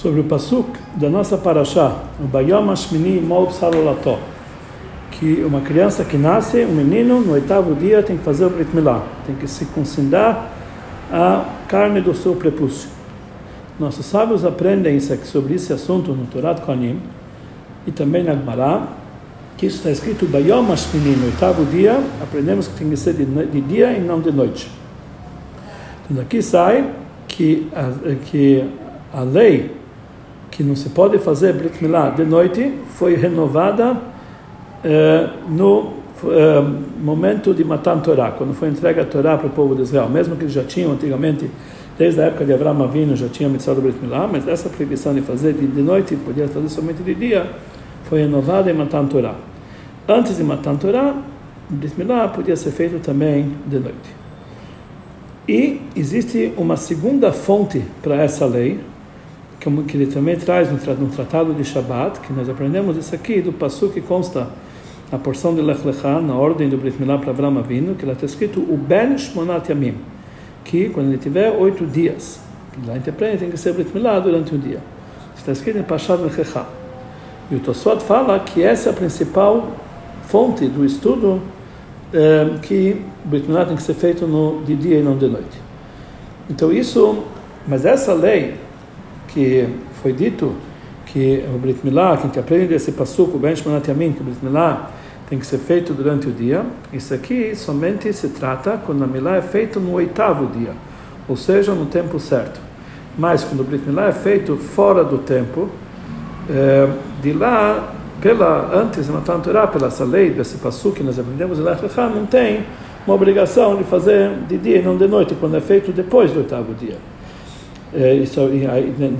sobre o pasuk da nossa paraxá, o Bayom Ashmini Mol que uma criança que nasce, um menino, no oitavo dia tem que fazer o Brit Milá, tem que se concentrar a carne do seu prepúcio. Nossos sábios aprendem isso aqui, sobre esse assunto no Torat Kohanim e também na Gemara, que isso está escrito Bayom Ashmini, no oitavo dia, aprendemos que tem que ser de, de dia e não de noite. Então daqui sai que que a lei que não se pode fazer Brit Milá de noite foi renovada eh, no eh, momento de Matan Torá, quando foi entregue a Torá para o povo de Israel, mesmo que eles já tinham antigamente, desde a época de Abraão Avinu, já tinham mitzvah do Brit Milá, mas essa proibição de fazer de, de noite, podia fazer somente de dia, foi renovada em Matan Torá. Antes de Matan Torá, Brit Milá podia ser feito também de noite. E existe uma segunda fonte para essa lei, que ele também traz no tratado de Shabbat, que nós aprendemos isso aqui, do passo que consta a porção de Lech Lecha, na ordem do Brit Milá para Avraham Avinu, que lá está escrito o Ben Shmonat Yamim, que quando ele tiver oito dias, lá interpreta, tem que ser Brit Milá durante um dia. Está escrito em Pashat Lechecha. E o Tosfot fala que essa é a principal fonte do estudo é, que Brit Milá tem que ser feito no, de dia e não de noite. Então isso, mas essa lei que foi dito que o Brit Milá, que a gente aprende desse passuco, Ben Shmanat Yamin, que o Brit Milá tem que ser feito durante o dia, isso aqui somente se trata quando a Milá é feita no oitavo dia, ou seja, no tempo certo. Mas quando o Brit Milá é feito fora do tempo, é, de lá pela antes de Matan Torah, pela essa lei desse passo que nós aprendemos não tem uma obrigação de fazer de dia e não de noite, quando é feito depois do oitavo dia. É, isso,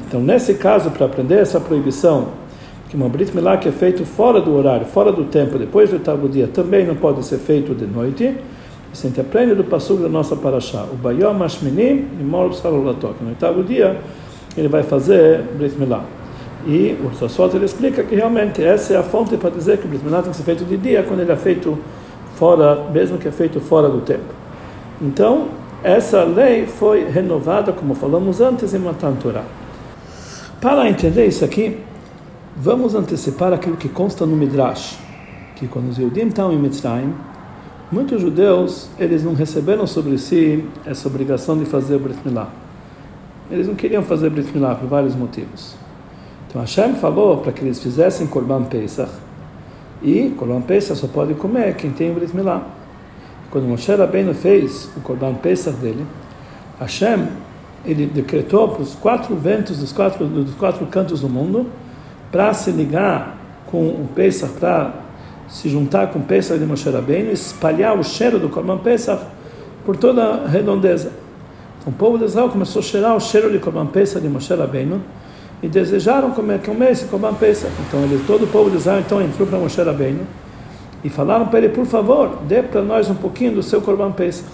então, nesse caso, para aprender essa proibição, que uma Brit Milá que é feito fora do horário, fora do tempo, depois do oitavo dia, também não pode ser feito de noite, isso a gente aprende do passo da nossa paraxá. O Bayom Ashminim e Mor Salolatok. No oitavo dia, ele vai fazer Brit Milá. E o Sassot ele explica que realmente essa é a fonte para dizer que o Brit Milá tem que ser feito de dia quando ele é feito fora, mesmo que é feito fora do tempo. Então, essa lei foi renovada, como falamos antes, em Matan Torah. Para entender isso aqui, vamos antecipar aquilo que consta no Midrash, que quando os Yudim estão em Mitzrayim, muitos judeus, eles não receberam sobre si essa obrigação de fazer Brit Milá. Eles não queriam fazer Brit Milá por vários motivos. Então Hashem falou para que eles fizessem Korban Pesach. E Korban Pesach só pode comer quem tem o Brit Milá. Quando Moshe Rabbeinu fez o Korban Pesach dele, Hashem ele decretou para os quatro ventos dos quatro, dos quatro cantos do mundo para se ligar com o Pesach, para se juntar com o Pesach de Moshe Rabbeinu espalhar o cheiro do Korban Pesach por toda a redondeza. Então o povo de Israel começou a cheirar o cheiro de Korban Pesach de Moshe Rabbeinu e desejaram comer, comer esse Korban Pesach. Então ele, todo o povo de Israel então entrou para Moshe Rabbeinu e falaram para ele, por favor, dê para nós um pouquinho do seu Korban Pesach.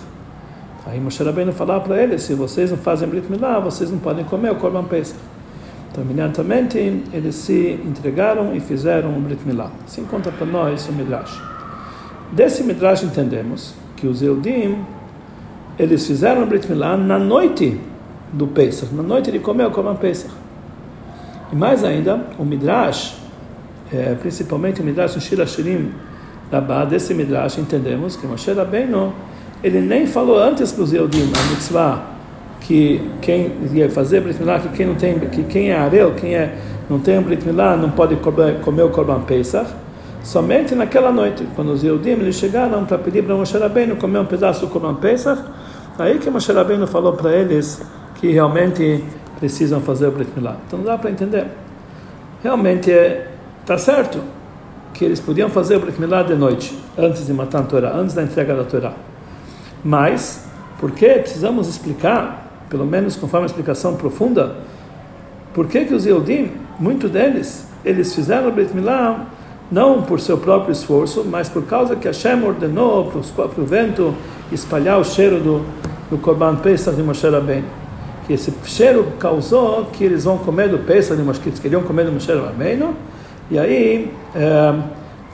Aí Moshe Rabbeinu falava para ele, se vocês não fazem Brit Milá, vocês não podem comer o Korban Pesach. Então, imediatamente, eles se entregaram e fizeram o Brit Milá. Assim conta para nós o Midrash. Desse Midrash entendemos que os Eudim, eles fizeram o Brit Milá na noite do Pesach, na noite de comer o Korban Pesach. E mais ainda, o Midrash, é, principalmente o Midrash Shira Shirim, da desse Midrash, entendemos que Moshe Rabbeinu, ele nem falou antes para os Yehudim, a mitzvah, que quem ia fazer Brit Milá, que quem não tem, que quem é Arel, quem é, não tem Brit Milá, não pode comer, o Korban Pesach, somente naquela noite, quando os Yehudim chegaram para pedir para Moshe Rabbeinu comer um pedaço do Korban Pesach, aí que Moshe Rabbeinu falou para eles que realmente precisam fazer o Brit Milá. Então dá para entender. Realmente está é, tá certo que eles podiam fazer o Brit Milá de noite, antes de matar a Torá, antes da entrega da Torá. Mas, porque precisamos explicar, pelo menos conforme a explicação profunda, por que que os Yehudim, muito deles, eles fizeram o Brit Milá não por seu próprio esforço, mas por causa que Hashem ordenou para o vento espalhar o cheiro do, do Korban Pesach de Moshe Rabbeinu que esse cheiro causou que eles vão comer do Pesach de Moshe, que eles queriam comer do Moshe Rabbeinu, e aí, é,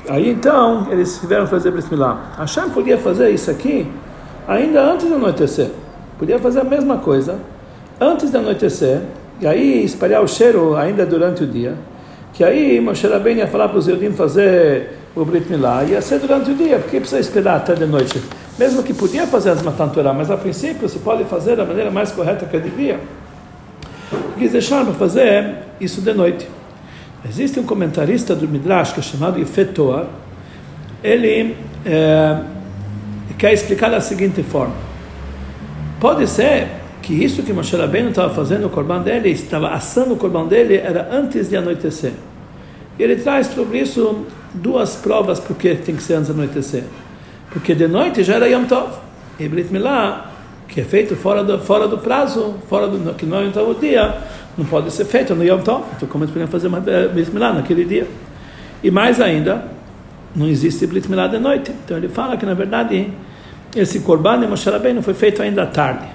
aí então eles tiveram fazer Brit Milá. Hashem podia fazer isso aqui ainda antes do anoitecer. Podia fazer a mesma coisa antes do anoitecer e aí espalhar o cheiro ainda durante o dia, que aí Moshe Rabbeinu ia falar para os Eudim fazer o Brit Milá, ia ser durante o dia, porque precisa esperar até de noite. Mesmo que podia fazer as Matan Torah, mas a princípio se pode fazer da maneira mais correta que devia. Quis deixar para fazer isso de noite. Existe um comentarista do Midrash que é chamado Ifetoar, ele é, quer explicar da seguinte forma. Pode ser que isso que Moshe Rabbeinu estava fazendo o corban dele, estava assando o corban dele, era antes de anoitecer. E ele traz sobre isso duas provas porque tem que ser antes de anoitecer. Porque de noite já era Yom Tov. E Brit Milá, que é feito fora do, fora do prazo, fora do que não é Yom Tov o dia, não pode ser feito no Yom Tov. Então como eles poderiam fazer uma Brit Milá naquele dia? E mais ainda, não existe Brit Milá de noite. Então ele fala que na verdade esse Korban de Moshe Rabbeinu foi feito ainda à tarde.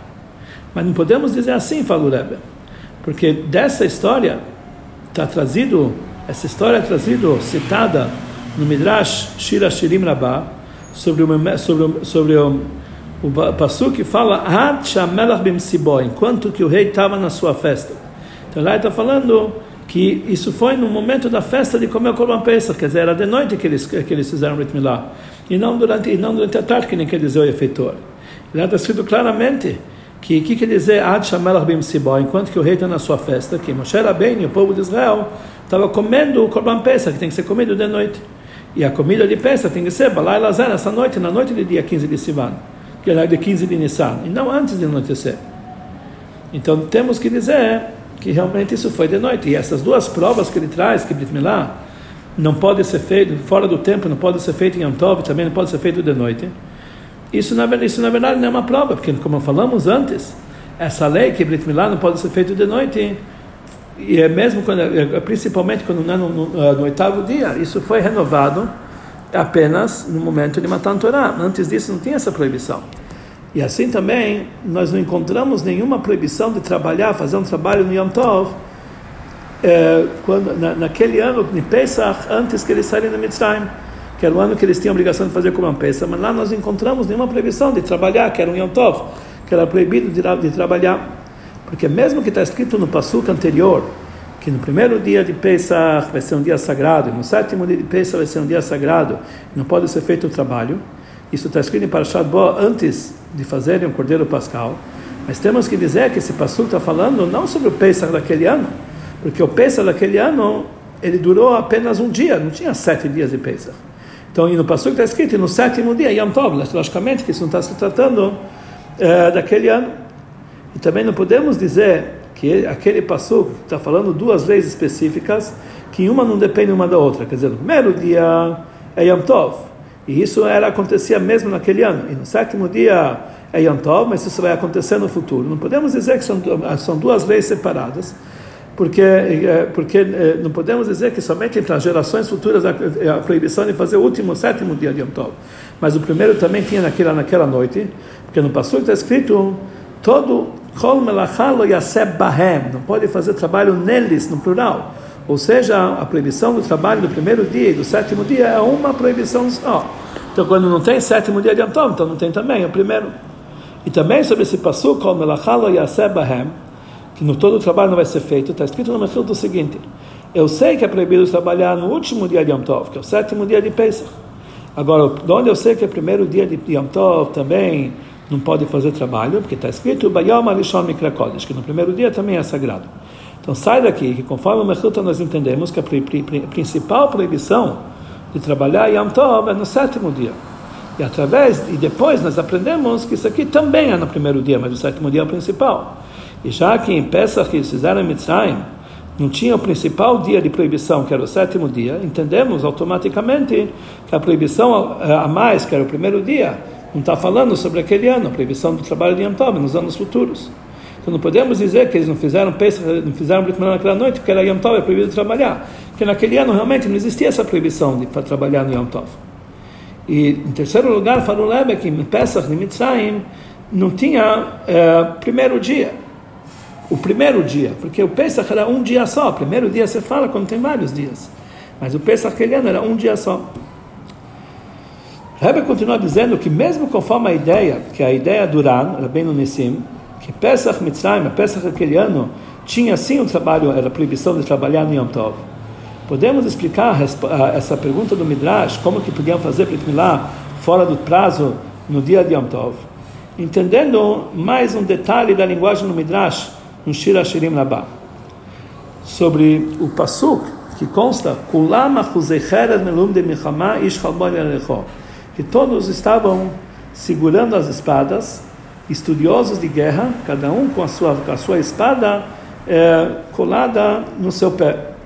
Mas não podemos dizer assim, fala o Rebbe, porque dessa história está trazido, essa história é trazida, citada no Midrash Shira Shirim Rabbah, sobre o, sobre, sobre o, o Passu que fala enquanto que o rei estava na sua festa. Então lá está falando que isso foi no momento da festa de comer o Korban Pesach, quer dizer, era de noite que eles, que eles fizeram o Ritmilá, e não durante, e não durante a tarde, que nem quer dizer o efeitor. Lá está escrito claramente que que quer dizer Ad Shamelach Bimsibó, enquanto que o rei está na sua festa, que Moshe Rabbeinu, o povo de Israel, estava comendo o Korban Pesach, que tem que ser comido de noite. E a comida de peça tem que ser Balai Lazar, essa noite, na noite do dia 15 de Sivan, que é de 15 de Nissan, e não antes de anoitecer. Então temos que dizer que realmente isso foi de noite. E essas duas provas que ele traz, que Brit Milá, não pode ser feito fora do tempo, não pode ser feito em Yom Tov, também não pode ser feito de noite. Isso na, isso na verdade não é uma prova, porque como falamos antes, essa lei que Brit Milá não pode ser feito de noite, e é mesmo quando, é, principalmente quando não é no, no, no, oitavo dia, isso foi renovado apenas no momento de Matan Torah. Antes disso não tinha essa proibição. E assim também nós não encontramos nenhuma proibição de trabalhar, fazer um trabalho no Yom Tov, é, quando, na, naquele ano de Pesach, antes que eles saírem do Mitzrayim, que era o ano que eles tinham a obrigação de fazer como Pesach, mas lá nós não encontramos nenhuma proibição de trabalhar, que era um Yom Tov, que era proibido de, de trabalhar. Porque mesmo que está escrito no Passuca anterior, que no primeiro dia de Pesach vai ser um dia sagrado, e no sétimo dia de Pesach vai ser um dia sagrado, não pode ser feito o trabalho, isso está escrito em Parashat Bo antes de fazerem o Cordeiro Pascal, mas temos que dizer que esse Passuca está falando não sobre o Pesach daquele ano, porque o Pesach daquele ano, ele durou apenas um dia, não tinha sete dias de Pesach. Então, no Passuca está escrito, no sétimo dia, Yom Tov, logicamente que isso não está se tratando é, daquele ano. E também não podemos dizer que aquele passo está falando duas leis específicas, que uma não depende uma da outra. Quer dizer, no primeiro dia é Yom Tov, e isso era acontecia mesmo naquele ano. E no sétimo dia é Yom Tov, mas isso vai acontecer no futuro. Não podemos dizer que são, são duas leis separadas, porque, é, porque é, não podemos dizer que somente para gerações futuras a, a proibição de fazer o último, o sétimo dia de Yom Tov. Mas o primeiro também tinha naquela, naquela noite, porque no passo está escrito todo. Não pode fazer trabalho neles, no plural. Ou seja, a proibição do trabalho do primeiro dia e do sétimo dia é uma proibição só. Então, quando não tem sétimo dia de Antom, então não tem também o primeiro. E também sobre esse passo, yaseb bahem, que no todo o trabalho não vai ser feito, está escrito no Mechil o seguinte: Eu sei que é proibido trabalhar no último dia de Yom Tov, que é o sétimo dia de Pesach. Agora, de onde eu sei que é o primeiro dia de Yom Tov também não pode fazer trabalho, porque está escrito que no primeiro dia também é sagrado. Então sai daqui, que conforme o Mechuta nós entendemos que a principal proibição de trabalhar Yom Tov é no sétimo dia. E através, e depois nós aprendemos que isso aqui também é no primeiro dia, mas o sétimo dia é o principal. E já que em Pesach eles fizeram em Mitzrayim, não tinha o principal dia de proibição, que era o sétimo dia, entendemos automaticamente que a proibição a mais, que era o primeiro dia, não está falando sobre aquele ano, a proibição do trabalho de Yom Tov nos anos futuros. Então não podemos dizer que eles não fizeram Pesach, não fizeram Brit naquela noite, porque era Yom Tov, é proibido trabalhar. Porque naquele ano realmente não existia essa proibição de trabalhar no Yom Tov. E em terceiro lugar, falou Lebe que em Pesach, em Mitzrayim, não tinha é, primeiro dia. O primeiro dia, porque o Pesach era um dia só. O primeiro dia você fala quando tem vários dias. Mas o Pesach aquele ano era um dia só. Rebbe continua dizendo que mesmo conforme a ideia, que a ideia do Ran, no Nissim, que Pesach Mitzrayim, Pesach aquele ano, tinha sim um trabalho, era a proibição de trabalhar no Yom Tov. Podemos explicar essa pergunta do Midrash, como que podiam fazer Brit Milá fora do prazo no dia de Yom Tov? Entendendo mais um detalhe da linguagem do Midrash, no Shira Shirim Labá, sobre o Pasuk, que consta, que todos estavam segurando as espadas, estudiosos de guerra, cada um com a sua, com a sua espada é, colada no seu pé.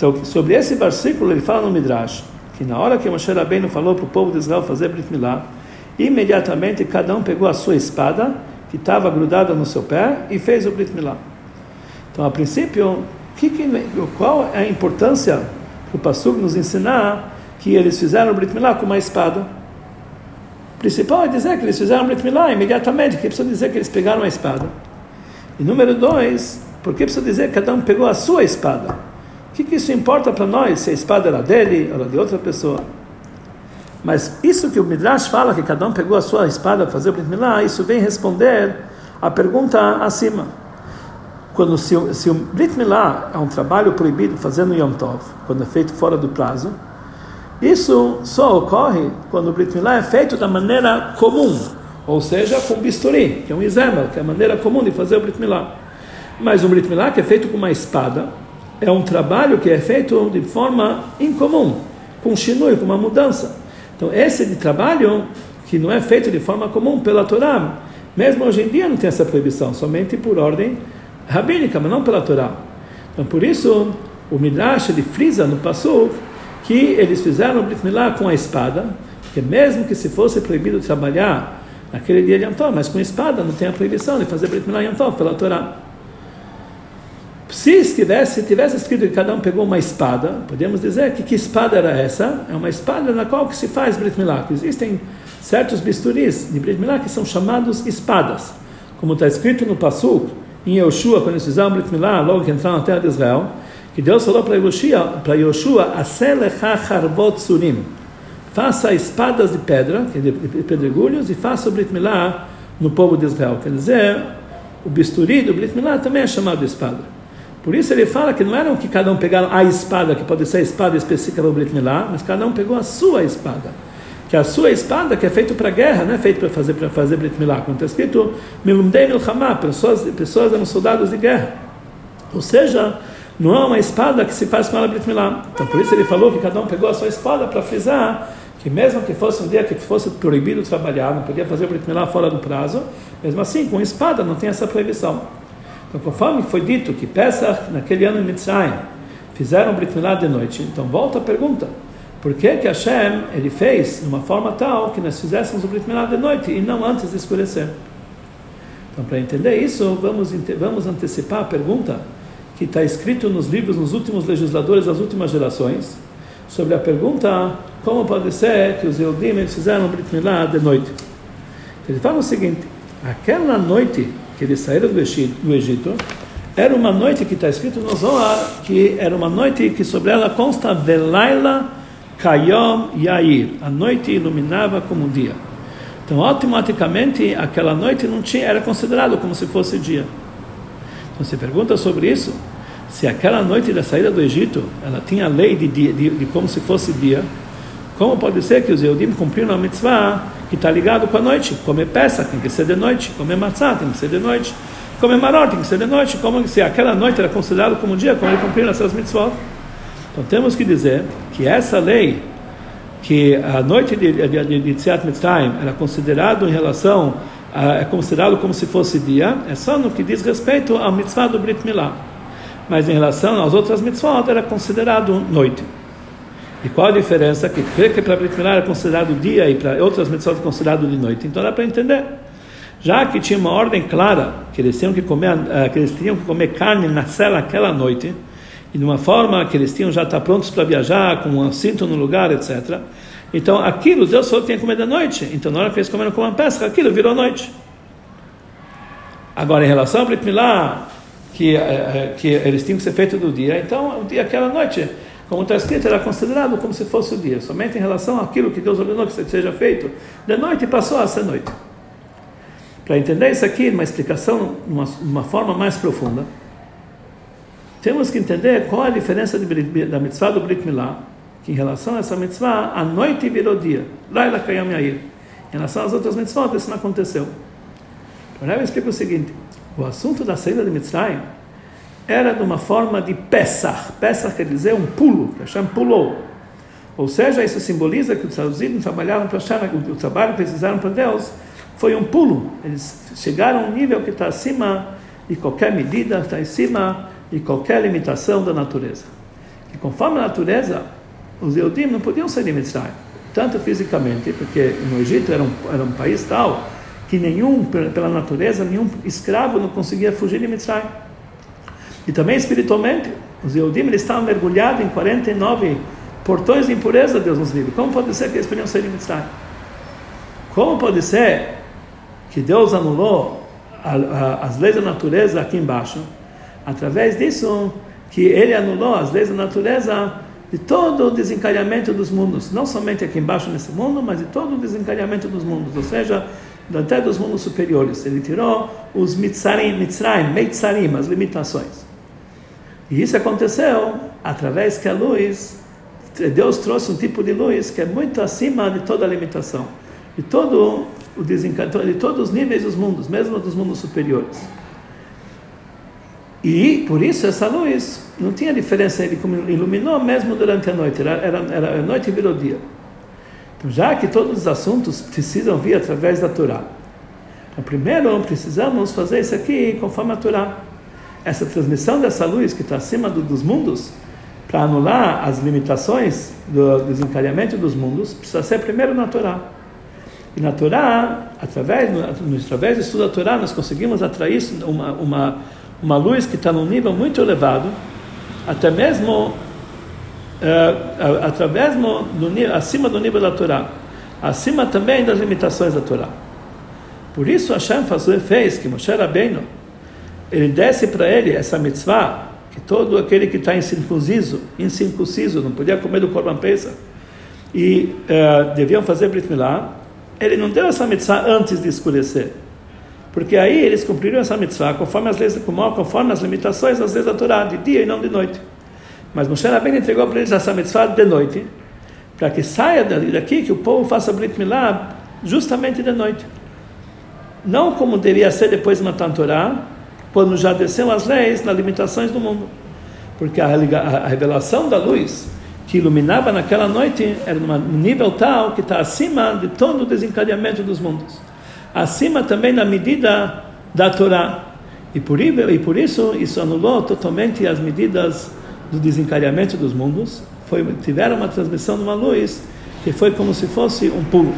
Então, sobre esse versículo, ele fala no Midrash, que na hora que Moshe Rabbeinu falou para o povo de Israel fazer Brit Milá, imediatamente cada um pegou a sua espada, que estava grudada no seu pé, e fez o Brit Milá. Então, a princípio, que, qual é a importância que o Passuk nos ensinar que eles fizeram o Brit Milá com uma espada? O principal é dizer que eles fizeram o Brit Milá imediatamente, que precisa dizer que eles pegaram a espada. E número dois, por que precisa dizer que cada um pegou a sua espada? Que, que isso importa para nós, se a espada era dele ou de outra pessoa? Mas isso que o Midrash fala, que cada um pegou a sua espada para fazer o Brit Milá, isso vem responder a pergunta acima. Quando se, se o Brit Milá é um trabalho proibido fazendo Yom Tov, quando é feito fora do prazo, isso só ocorre quando o Brit Milá é feito da maneira comum, ou seja, com bisturi, que é um examel, que é a maneira comum de fazer o Brit Milá. Mas o Brit Milá, que é feito com uma espada, é um trabalho que é feito de forma incomum, com com uma mudança. Então, esse de trabalho, que não é feito de forma comum pela Torá, mesmo hoje em dia não tem essa proibição, somente por ordem rabínica, mas não pela Torá. Então, por isso, o Midrash ele frisa no Passuk que eles fizeram o Brit Milá com a espada, que mesmo que se fosse proibido trabalhar naquele dia de Tov, mas com espada não tem a proibição de fazer Brit Milá Yom Tov pela Torá. Se estivesse, tivesse escrito que cada um pegou uma espada, podemos dizer que que espada era essa? É uma espada na qual que se faz Brit Milá. Existem certos bisturis de Brit Milá que são chamados espadas. Como está escrito no Passuk, em Yoshua, quando eles fizeram Brit Milá, logo que entraram na terra de Israel, que Deus falou para Yoshua, para Yoshua, faça espadas de pedra, de pedregulhos, e faça o Brit Milá no povo de Israel. Quer dizer, o bisturi do Brit Milá também é chamado espada. Por isso ele fala que não eram que cada um pegaram a espada, que pode ser a espada específica do Brit Milá, mas cada um pegou a sua espada. Que a sua espada, que é feita para guerra, não é feita para fazer, fazer Brit Milá. Como está escrito, Milumdei Milhamá, pessoas, pessoas eram soldados de guerra. Ou seja, não é uma espada que se faz com ela Brit Milá. Então por isso ele falou que cada um pegou a sua espada para frisar que mesmo que fosse um dia que fosse proibido trabalhar, não podia fazer Brit Milá fora do prazo, mesmo assim, com espada não tem essa proibição. Então, conforme foi dito que Pesach, naquele ano em Mitzrayim, fizeram Brit Milá de noite, então volta a pergunta. Por que que Hashem, ele fez de uma forma tal que nós fizéssemos o Brit Milá de noite e não antes de escurecer? Então, para entender isso, vamos, vamos antecipar a pergunta que está escrito nos livros nos últimos legisladores das últimas gerações, sobre a pergunta como pode ser que os Eudim fizeram o Brit Milá de noite. Ele fala o seguinte, aquela noite que eles saíram do Egito, era uma noite que está escrito no Zohar, que era uma noite que sobre ela consta Velaila Kayom Yair. A noite iluminava como um dia. Então, automaticamente, aquela noite não tinha, era considerado como se fosse dia. Então, você pergunta sobre isso, se aquela noite da saída do Egito, ela tinha a lei de, dia, de, de como se fosse dia, como pode ser que os Eudim cumpriram a mitzvah que está ligado com a noite? Comer peça tem que ser de noite, comer matzah tem que ser de noite, comer maror tem que ser de noite. Como se aquela noite era considerada como um dia, como ele cumpriram essas mitzvot? Então temos que dizer que essa lei, que a noite de, de, de, de Tziat Mitzrayim era considerado em relação, a, é considerado como se fosse dia, é só no que diz respeito à mitzvah do Brit Milá. Mas em relação às outras mitzvot era considerado noite. E qual a diferença? Que que para Brit era considerado dia e para outras mitzvot é considerado de noite. Então dá para entender. Já que tinha uma ordem clara que eles tinham que comer, uh, que eles tinham que comer carne na cela aquela noite, e de uma forma que eles tinham já estar prontos para viajar, com um cinto no lugar, etc. Então aquilo Deus só tinha que comer da noite. Então na hora que eles comeram com uma pesca, aquilo virou noite. Agora em relação a Brit Milá, que, uh, que eles tinham que ser feito do dia, então o dia aquela noite como está escrito, era considerado como se fosse o dia, somente em relação àquilo que Deus ordenou que seja feito de noite passou a ser noite. Para entender isso aqui, uma explicação, uma, uma forma mais profunda, temos que entender qual a diferença de, da mitzvah do Brit Milá, que em relação a essa mitzvah, a noite virou dia. Ela caiu Yair. Em relação às outras mitzvot, isso não aconteceu. O Rebbe explica o seguinte: o assunto da saída de Mitzrayim era de uma forma de Pesach. Pesach quer dizer um pulo, Hashem pulou. Ou seja, isso simboliza que os traduzidos trabalharam para Hashem, o trabalho que fizeram para Deus foi um pulo. Eles chegaram a um nível que está acima de qualquer medida, está acima de qualquer limitação da natureza. E conforme a natureza, os Eudim não podiam de Mitzrayim, tanto fisicamente, porque no Egito era um, era um país tal que nenhum, pela natureza, nenhum escravo não conseguia fugir de Mitzrayim. E também espiritualmente, os Eudim eles estavam mergulhados em 49 portões de impureza, Deus nos livre. Como pode ser que eles podiam sair de Mitzrayim? Como pode ser que Deus anulou a, a, as leis da natureza aqui embaixo? Através disso, que ele anulou as leis da natureza de todo o desencalhamento dos mundos, não somente aqui embaixo nesse mundo, mas de todo o desencalhamento dos mundos, ou seja, até dos mundos superiores. Ele tirou os mitzarim, mitzrayim, meitzarim, as limitações. E isso aconteceu através que a luz, Deus trouxe um tipo de luz que é muito acima de toda a limitação, de todo o desencanto, de todos os níveis dos mundos, mesmo dos mundos superiores. E por isso essa luz não tinha diferença, ele iluminou mesmo durante a noite, era, era, era a noite virou dia. Então, já que todos os assuntos precisam vir através da Torá, então primeiro precisamos fazer isso aqui conforme a Torá. Essa transmissão dessa luz que está acima do, dos mundos, para anular as limitações do desencadeamento dos mundos, precisa ser primeiro na Torá. E na Torá, através, através do estudo da Torá, nós conseguimos atrair uma, uma, uma luz que está num nível muito elevado, até mesmo uh, através do, acima do nível da Torá, acima também das limitações da Torá. Por isso Hashem fez que Moshe Rabbeinu ele desce para ele essa mitzvah que todo aquele que está incircunciso, incircunciso, não podia comer do Korban Pesach e uh, deviam fazer Brit Milá, ele não deu essa mitzvah antes de escurecer. Porque aí eles cumpririam essa mitzvah conforme as leis do Kumó, conforme as limitações das leis da Torá, de dia e não de noite. Mas Moshe Rabbeinu entregou para eles essa mitzvah de noite, para que saia daqui, que o povo faça Brit Milá justamente de noite. Não como deveria ser depois de matar a Torá, quando já desceu as leis nas limitações do mundo. Porque a, revelação da luz que iluminava naquela noite era num nível tal que está acima de todo o desencadeamento dos mundos. Acima também na medida da Torá. E por, e por isso, isso anulou totalmente as medidas do desencadeamento dos mundos, foi, tiveram uma transmissão de uma luz que foi como se fosse um pulo.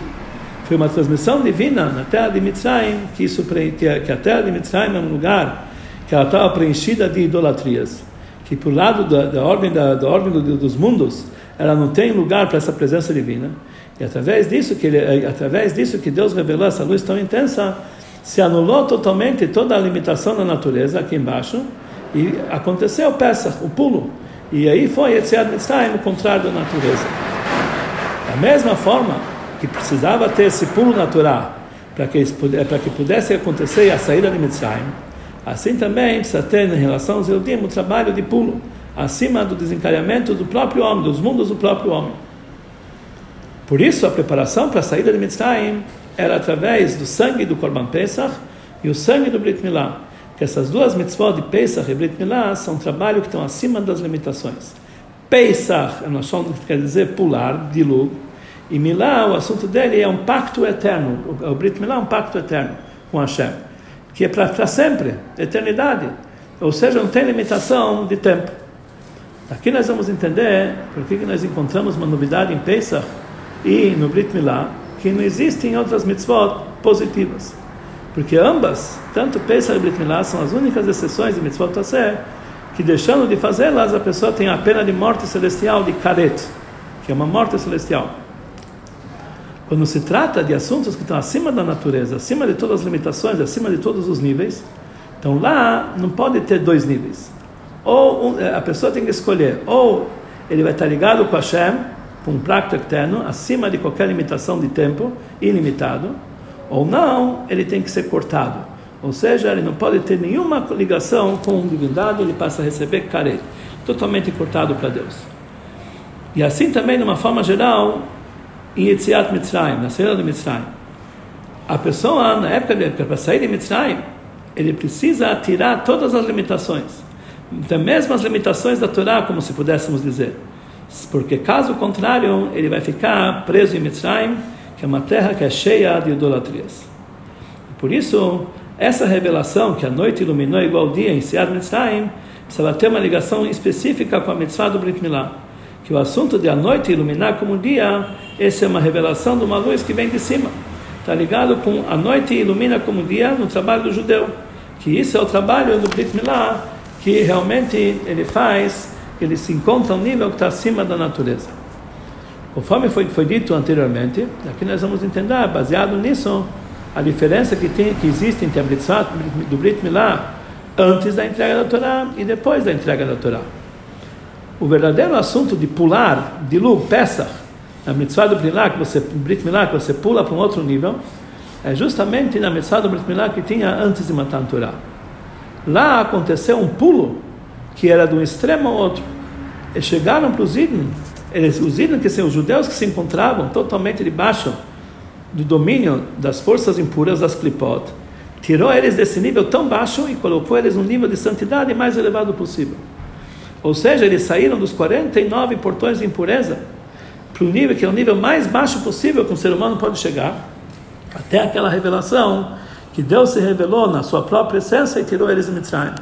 Foi uma transmissão divina na terra de Mitzrayim, que, isso, que, a terra de Mitzrayim é um lugar que ela estava preenchida de idolatrias. Que por lado da, da ordem, da, da ordem do, dos mundos, ela não tem lugar para essa presença divina. E através disso que ele, através disso que Deus revelou essa luz tão intensa, se anulou totalmente toda a limitação da natureza aqui embaixo e aconteceu o Pesach, o pulo. E aí foi Yetziat Mitzrayim, o contrário da natureza. Da mesma forma que precisava ter esse pulo natural para que, para que pudesse acontecer a saída de Mitzrayim, assim também precisa ter em relação aos Eudim o trabalho de pulo, acima do desencalhamento do próprio homem, dos mundos do próprio homem. Por isso a preparação para a saída de Mitzrayim era através do sangue do Korban Pesach e o sangue do Brit Milah que essas duas mitzvot de Pesach e Brit Milá são trabalho que estão acima das limitações. Pesach é uma que quer dizer pular, dilúvio, e Milá, o assunto dele é um pacto eterno. O Brit Milá é um pacto eterno com Hashem, que é para sempre, eternidade. Ou seja, não tem limitação de tempo. Aqui nós vamos entender por que nós encontramos uma novidade em Pesach e no Brit Milá, que não existem outras mitzvot positivas. Porque ambas, tanto Pesach e Brit Milá, são as únicas exceções de Mitzvot Taser, que deixando de fazê-las, a pessoa tem a pena de morte celestial, de Karet, que é uma morte celestial. Quando se trata de assuntos que estão acima da natureza, acima de todas as limitações, acima de todos os níveis, então lá não pode ter dois níveis. Ou a pessoa tem que escolher, ou ele vai estar ligado com Hashem, com um pacto eterno, acima de qualquer limitação de tempo, ilimitado, ou não, ele tem que ser cortado. Ou seja, ele não pode ter nenhuma ligação com divindade, ele passa a receber caret, totalmente cortado para Deus. E assim também, de uma forma geral, em Yetziat Mitzrayim, na saída de Mitzrayim. A pessoa, na época de, para sair de Mitzrayim, ele precisa tirar todas as limitações. Até mesmo as limitações da Torá, como se pudéssemos dizer. Porque caso contrário, ele vai ficar preso em Mitzrayim, que é uma terra que é cheia de idolatrias. Por isso, essa revelação que a noite iluminou igual ao dia em Siad Mitzrayim, precisava ter uma ligação específica com a mitzvah do Brit Milá. Que o assunto de a noite iluminar como o dia, essa é uma revelação de uma luz que vem de cima. Está ligado com a noite ilumina como o dia no trabalho do judeu. Que isso é o trabalho do Brit Milá, que realmente ele faz, ele se encontra um nível que está acima da natureza. Conforme foi, foi dito anteriormente, aqui nós vamos entender, baseado nisso, a diferença que, tem, que existe entre a mitzvah do Brit Milá antes da entrega da Torá e depois da entrega da Torá. O verdadeiro assunto de pular de Lu, Pesach, na mitzvah do que você, Brit Milá, que você pula para um outro nível, é justamente na mitzvah do Brit Milá que tinha antes de matar a Torá. Lá aconteceu um pulo que era de um extremo ao outro. Eles chegaram para os ídolos, os ídolos que são os judeus que se encontravam totalmente debaixo do domínio das forças impuras das clipot, tirou eles desse nível tão baixo e colocou eles no nível de santidade mais elevado possível. Ou seja, eles saíram dos 49 portões de impureza para o nível que é o nível mais baixo possível que um ser humano pode chegar, até aquela revelação que Deus se revelou na sua própria essência e tirou eles de Mitzrayim.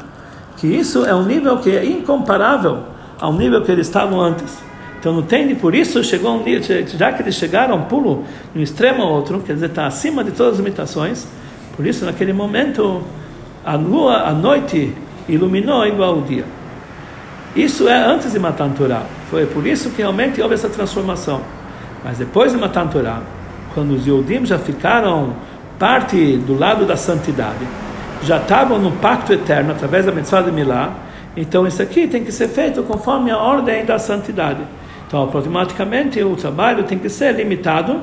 Que isso é um nível que é incomparável ao nível que eles estavam antes. Então não tem, por isso chegou um dia, já que eles chegaram um pulo de um extremo ao outro, quer dizer, está acima de todas as limitações, por isso naquele momento a lua, a noite iluminou igual o dia. Isso é antes de Matan Torah. Foi por isso que realmente houve essa transformação. Mas depois de Matan Torah, quando os Yodim já ficaram parte do lado da santidade, já estavam no pacto eterno através da mitzvah de Milá, então isso aqui tem que ser feito conforme a ordem da santidade. Então, automaticamente, o trabalho tem que ser limitado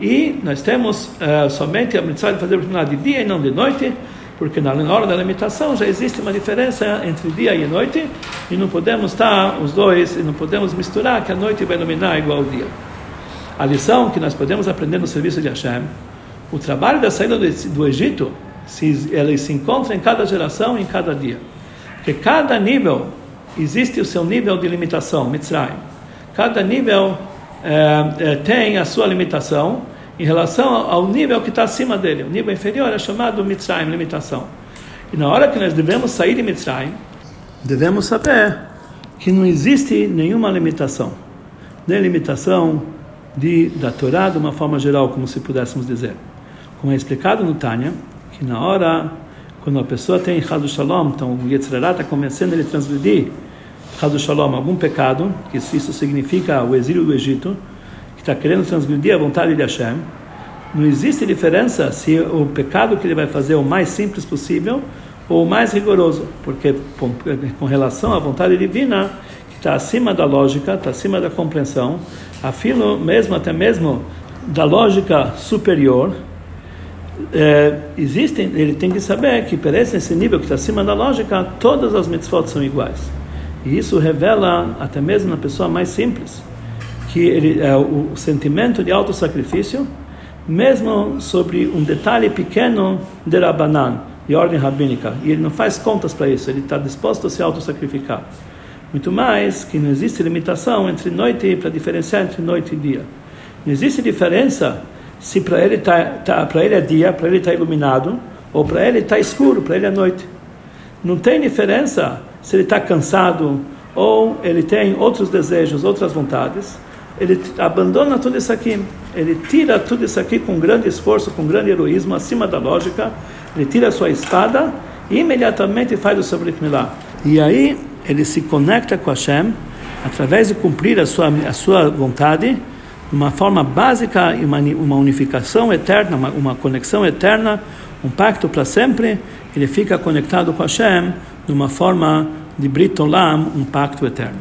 e nós temos uh, somente a mitzvah de fazer o de dia e não de noite, porque na hora da limitação já existe uma diferença entre dia e noite e não podemos estar os dois, e não podemos misturar que a noite vai iluminar igual ao dia. A lição que nós podemos aprender no serviço de Hashem, o trabalho da saída do Egito, se, ele se encontra em cada geração, em cada dia. Porque cada nível existe o seu nível de limitação, Mitzrayim. Cada nível é, é, tem a sua limitação em relação ao nível que está acima dele. O nível inferior é chamado Mitzrayim, limitação. E na hora que nós devemos sair de Mitzrayim, devemos saber que não existe nenhuma limitação. Nem limitação de, da Torá de uma forma geral, como se pudéssemos dizer. Como é explicado no Tânia, que na hora, quando a pessoa tem Chadu Shalom, então o Yetzirah está começando a ele transgredir Chadu Shalom, algum pecado, que isso significa o exílio do Egito, que está querendo transgredir a vontade de Hashem, não existe diferença se o pecado que ele vai fazer é o mais simples possível ou o mais rigoroso, porque com relação à vontade divina, que está acima da lógica, está acima da compreensão, afilo mesmo, até mesmo da lógica superior, é, existem, ele tem que saber que, por esse nível que está acima da lógica, todas as mitzvot são iguais. E isso revela, até mesmo na pessoa mais simples, que ele, é, o sentimento de auto-sacrifício, mesmo sobre um detalhe pequeno de Rabanan, de ordem rabínica, e ele não faz contas para isso, ele está disposto a se auto-sacrificar. Muito mais que não existe limitação entre noite para diferenciar entre noite e dia. Não existe diferença se para ele tá, tá ele é dia, para ele está iluminado, ou para ele está escuro, para ele é noite. Não tem diferença se ele está cansado ou ele tem outros desejos, outras vontades. Ele abandona tudo isso aqui. Ele tira tudo isso aqui com grande esforço, com grande heroísmo, acima da lógica. Ele tira a sua espada e imediatamente faz o seu Brit Milá. E aí ele se conecta com Hashem através de cumprir a sua, a sua vontade de uma forma básica uma, uma unificação eterna, uma, uma conexão eterna, um pacto para sempre. Ele fica conectado com Hashem de uma forma de Brit Olam, um pacto eterno.